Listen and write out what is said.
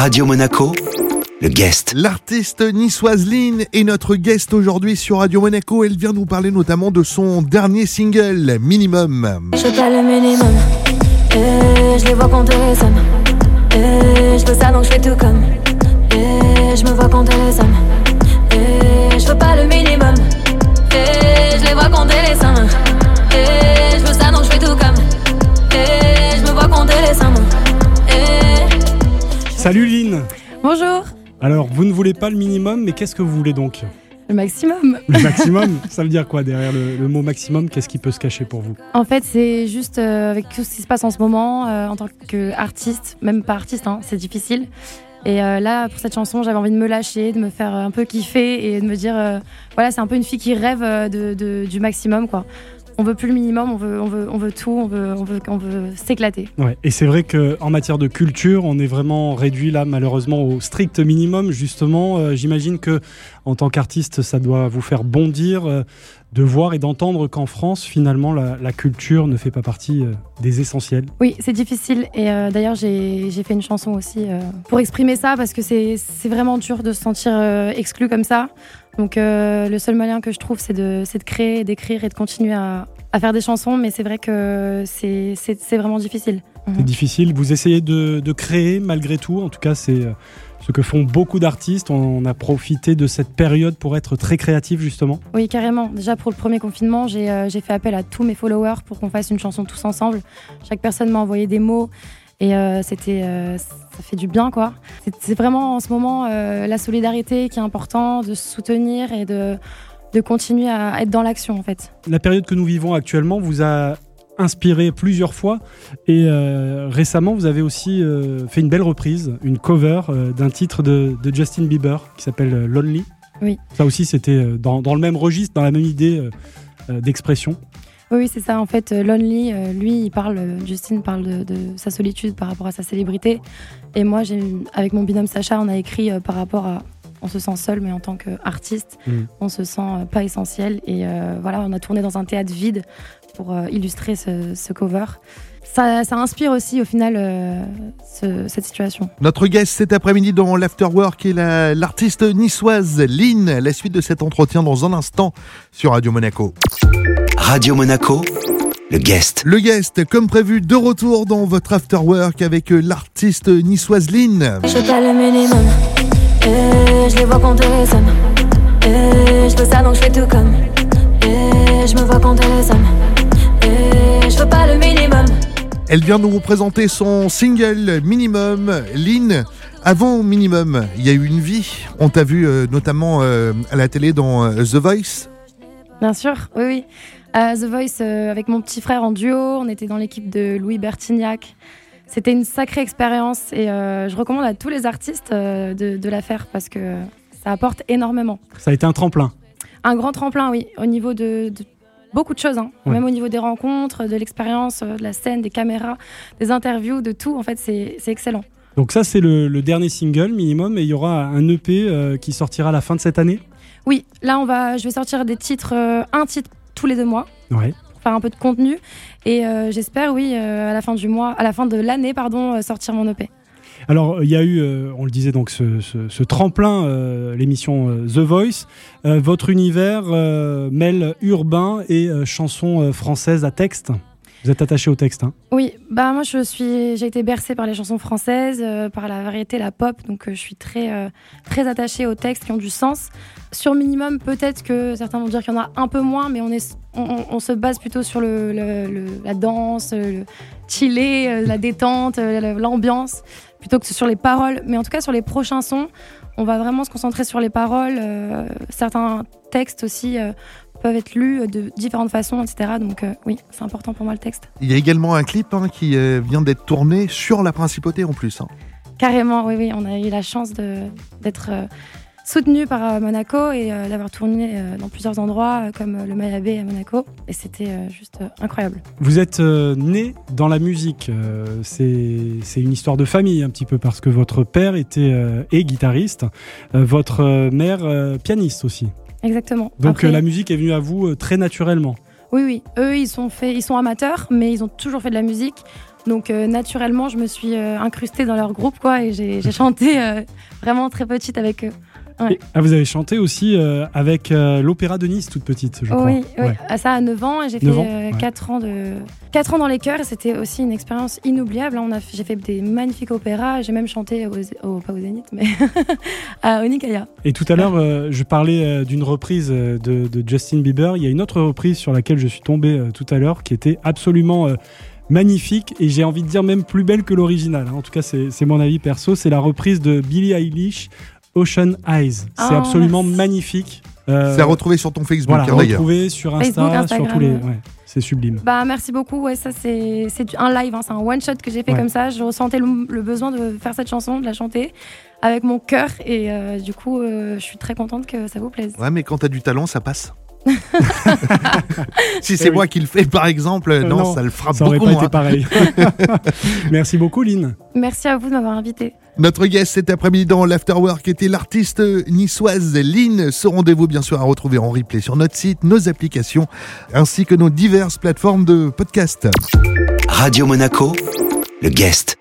Radio Monaco, le guest. L'artiste niçoise Lynn est notre guest aujourd'hui sur Radio Monaco. Elle vient nous parler notamment de son dernier single, Minimum. Je pas le minimum. Et je les vois compter les sommes. Et je veux ça donc je fais tout comme. Et je me vois compter les sommes. Et je veux pas le minimum. Et je les vois compter les sommes. Salut Lynn. Bonjour. Alors, vous ne voulez pas le minimum, mais qu'est-ce que vous voulez donc? Le maximum. Le maximum Ça veut dire quoi derrière le, le mot maximum? Qu'est-ce qui peut se cacher pour vous? En fait, c'est juste euh, avec tout ce qui se passe en ce moment, euh, en tant qu'artiste, même pas artiste, hein, c'est difficile. Et euh, là, pour cette chanson, j'avais envie de me lâcher, de me faire un peu kiffer et de me dire, voilà, c'est un peu une fille qui rêve de, de- du maximum, quoi. On veut plus le minimum, on veut, on veut, on veut tout, on veut, on veut, on veut s'éclater. Ouais. Et c'est vrai qu'en matière de culture, on est vraiment réduit là, malheureusement, au strict minimum. Justement, Euh, j'imagine que en tant qu'artiste, ça doit vous faire bondir euh, de voir et d'entendre qu'en France, finalement, la, la culture ne fait pas partie euh, des essentiels. Oui, c'est difficile. Et d'ailleurs, j'ai fait une chanson aussi pour exprimer ça parce que c'est c'est vraiment dur de se sentir exclu comme ça. Donc, euh, le seul moyen que je trouve, c'est de, créer, d'écrire et de continuer à, à faire des chansons. Mais c'est vrai que c'est vraiment difficile. C'est Mhm. difficile. Vous essayez de, de créer malgré tout. En tout cas, c'est euh, ce que font beaucoup d'artistes. On a profité de cette période pour être très créatif, justement. Oui, carrément. Déjà, pour le premier confinement, j'ai euh, j'ai fait appel à tous mes followers pour qu'on fasse une chanson tous ensemble. Chaque personne m'a envoyé des mots. Et euh, c'était, euh, ça fait du bien, quoi. C'est- vraiment en ce moment euh, la solidarité qui est important, de se soutenir et de, de continuer à être dans l'action, en fait. La période que nous vivons actuellement vous a inspiré plusieurs fois et euh, récemment vous avez aussi euh, fait une belle reprise, une cover euh, d'un titre de, de Justin Bieber qui s'appelle Lonely. Oui. Ça aussi c'était dans, dans le même registre, dans la même idée d'expression. Oui, c'est ça. En fait, euh, Lonely, euh, lui, il parle, euh, Justin parle de, de sa solitude par rapport à sa célébrité. Et moi, j'ai, avec mon binôme Sacha, on a écrit par rapport à. On se sent seul, mais en tant qu'artiste, Mhm. on se sent pas essentiel. Et euh, voilà, on a tourné dans un théâtre vide pour illustrer ce, ce cover. Ça, ça inspire aussi, au final, euh, ce- cette situation. Notre guest cet après-midi dans l'Afterwork est la- l'artiste niçoise Lynn. La suite de cet entretien dans un instant sur Radio Monaco. Radio Monaco, le guest. Le guest, comme prévu, de retour dans votre Afterwork avec euh, l'artiste niçoise Lynn. Je veux pas le minimum. Et je les vois compter les sommes. Et je veux ça donc je fais tout comme. Et je me vois compter les sommes. Et je veux pas le minimum. Elle vient nous présenter son single Minimum. Lynn, avant Minimum, il y a eu une vie. On t'a vu euh, notamment euh, à la télé dans euh, The Voice. Bien sûr, oui, oui. Euh, The Voice, euh, avec mon petit frère en duo, on était dans l'équipe de Louis Bertignac. C'était une sacrée expérience et euh, je recommande à tous les artistes euh, de, de la faire parce que ça apporte énormément. Ça a été un tremplin. Un grand tremplin, oui, au niveau de, de beaucoup de choses, hein. Ouais. même au niveau des rencontres, de l'expérience, de la scène, des caméras, des interviews, de tout. En fait, c'est c'est excellent. Donc ça c'est le, le dernier single minimum et il y aura un EP euh, qui sortira à la fin de cette année? Oui, là, on va, je vais sortir des titres, euh, un titre tous les deux mois. Ouais. pour faire un peu de contenu et euh, j'espère oui euh, à la fin du mois à la fin de l'année pardon sortir mon EP Alors, il y a eu, euh, on le disait, donc ce, ce- ce tremplin, euh, l'émission euh, The Voice. Votre univers mêle urbain et chansons françaises à texte. Vous êtes attaché au texte, hein oui bah moi je suis j'ai été bercée par les chansons françaises euh, par la variété la pop donc euh, je suis très euh, très attachée aux textes qui ont du sens. Sur minimum peut-être que certains vont dire qu'il y en a un peu moins mais on est on, se base plutôt sur le, la danse le chiller la détente l'ambiance plutôt que sur les paroles. Mais en tout cas sur les prochains sons on va vraiment se concentrer sur les paroles certains textes aussi peuvent être lus de différentes façons etc donc euh, oui c'est important pour moi le texte Il y a également un clip hein, qui euh, vient d'être tourné sur la principauté en plus. hein. Carrément, oui, oui. On a eu la chance d'être euh, soutenu par euh, Monaco et euh, d'avoir tourné euh, dans plusieurs endroits euh, comme euh, le Maya Bay à Monaco. Et c'était euh, juste euh, incroyable. Vous êtes euh, né dans la musique. euh, c'est une histoire de famille un petit peu parce que votre père était euh, est guitariste, euh, votre mère euh, pianiste aussi. Exactement. Donc Après- euh, la musique est venue à vous euh, très naturellement. Oui, oui. Eux, ils sont, fait, ils sont amateurs, mais ils ont toujours fait de la musique. Donc euh, naturellement, je me suis euh, incrustée dans leur groupe, quoi, et j'ai j'ai chanté euh, vraiment très petite avec eux. Ouais. Ah, vous avez chanté aussi euh, avec euh, l'Opéra de Nice, toute petite, je crois. oui, oui. Ouais. À ça à 9 ans, et j'ai fait 9 ans, ouais. 4 ans de 4 ans dans les chœurs, et c'était aussi une expérience inoubliable. On a j'ai fait des magnifiques opéras, j'ai même chanté au, au- pas au Zénith, mais à Onikaya. Et tout à l'heure, euh, je parlais euh, d'une reprise euh, de, de Justin Bieber. Il y a une autre reprise sur laquelle je suis tombé euh, tout à l'heure qui était absolument euh, magnifique et j'ai envie de dire même plus belle que l'original. hein. En tout cas, c'est c'est mon avis perso. C'est la reprise de Billie Eilish, Ocean Eyes. C'est Ah, absolument merci. magnifique. Euh, C'est à retrouver sur ton Facebook voilà, hein, d'ailleurs. retrouvé sur Insta, Facebook, sur Instagram, tous les. ouais. c'est sublime. Bah merci beaucoup, ouais, ça c'est un live, hein, c'est un one shot que j'ai fait Ouais. comme ça. Je ressentais le, le besoin de faire cette chanson, de la chanter avec mon cœur, et euh, du coup, euh, je suis très contente que ça vous plaise. Ouais, mais quand t'as du talent, ça passe. si Eh c'est oui. moi qui le fais, par exemple, non, non, ça le fera Ça aurait beaucoup pas moins. été pareil. Merci beaucoup, Lynn. Merci à vous de m'avoir invité. Notre guest cet après-midi dans l'Afterwork était l'artiste niçoise Lynn. Ce rendez-vous, bien sûr, à retrouver en replay sur notre site, nos applications, ainsi que nos diverses plateformes de podcast. Radio Monaco, le guest.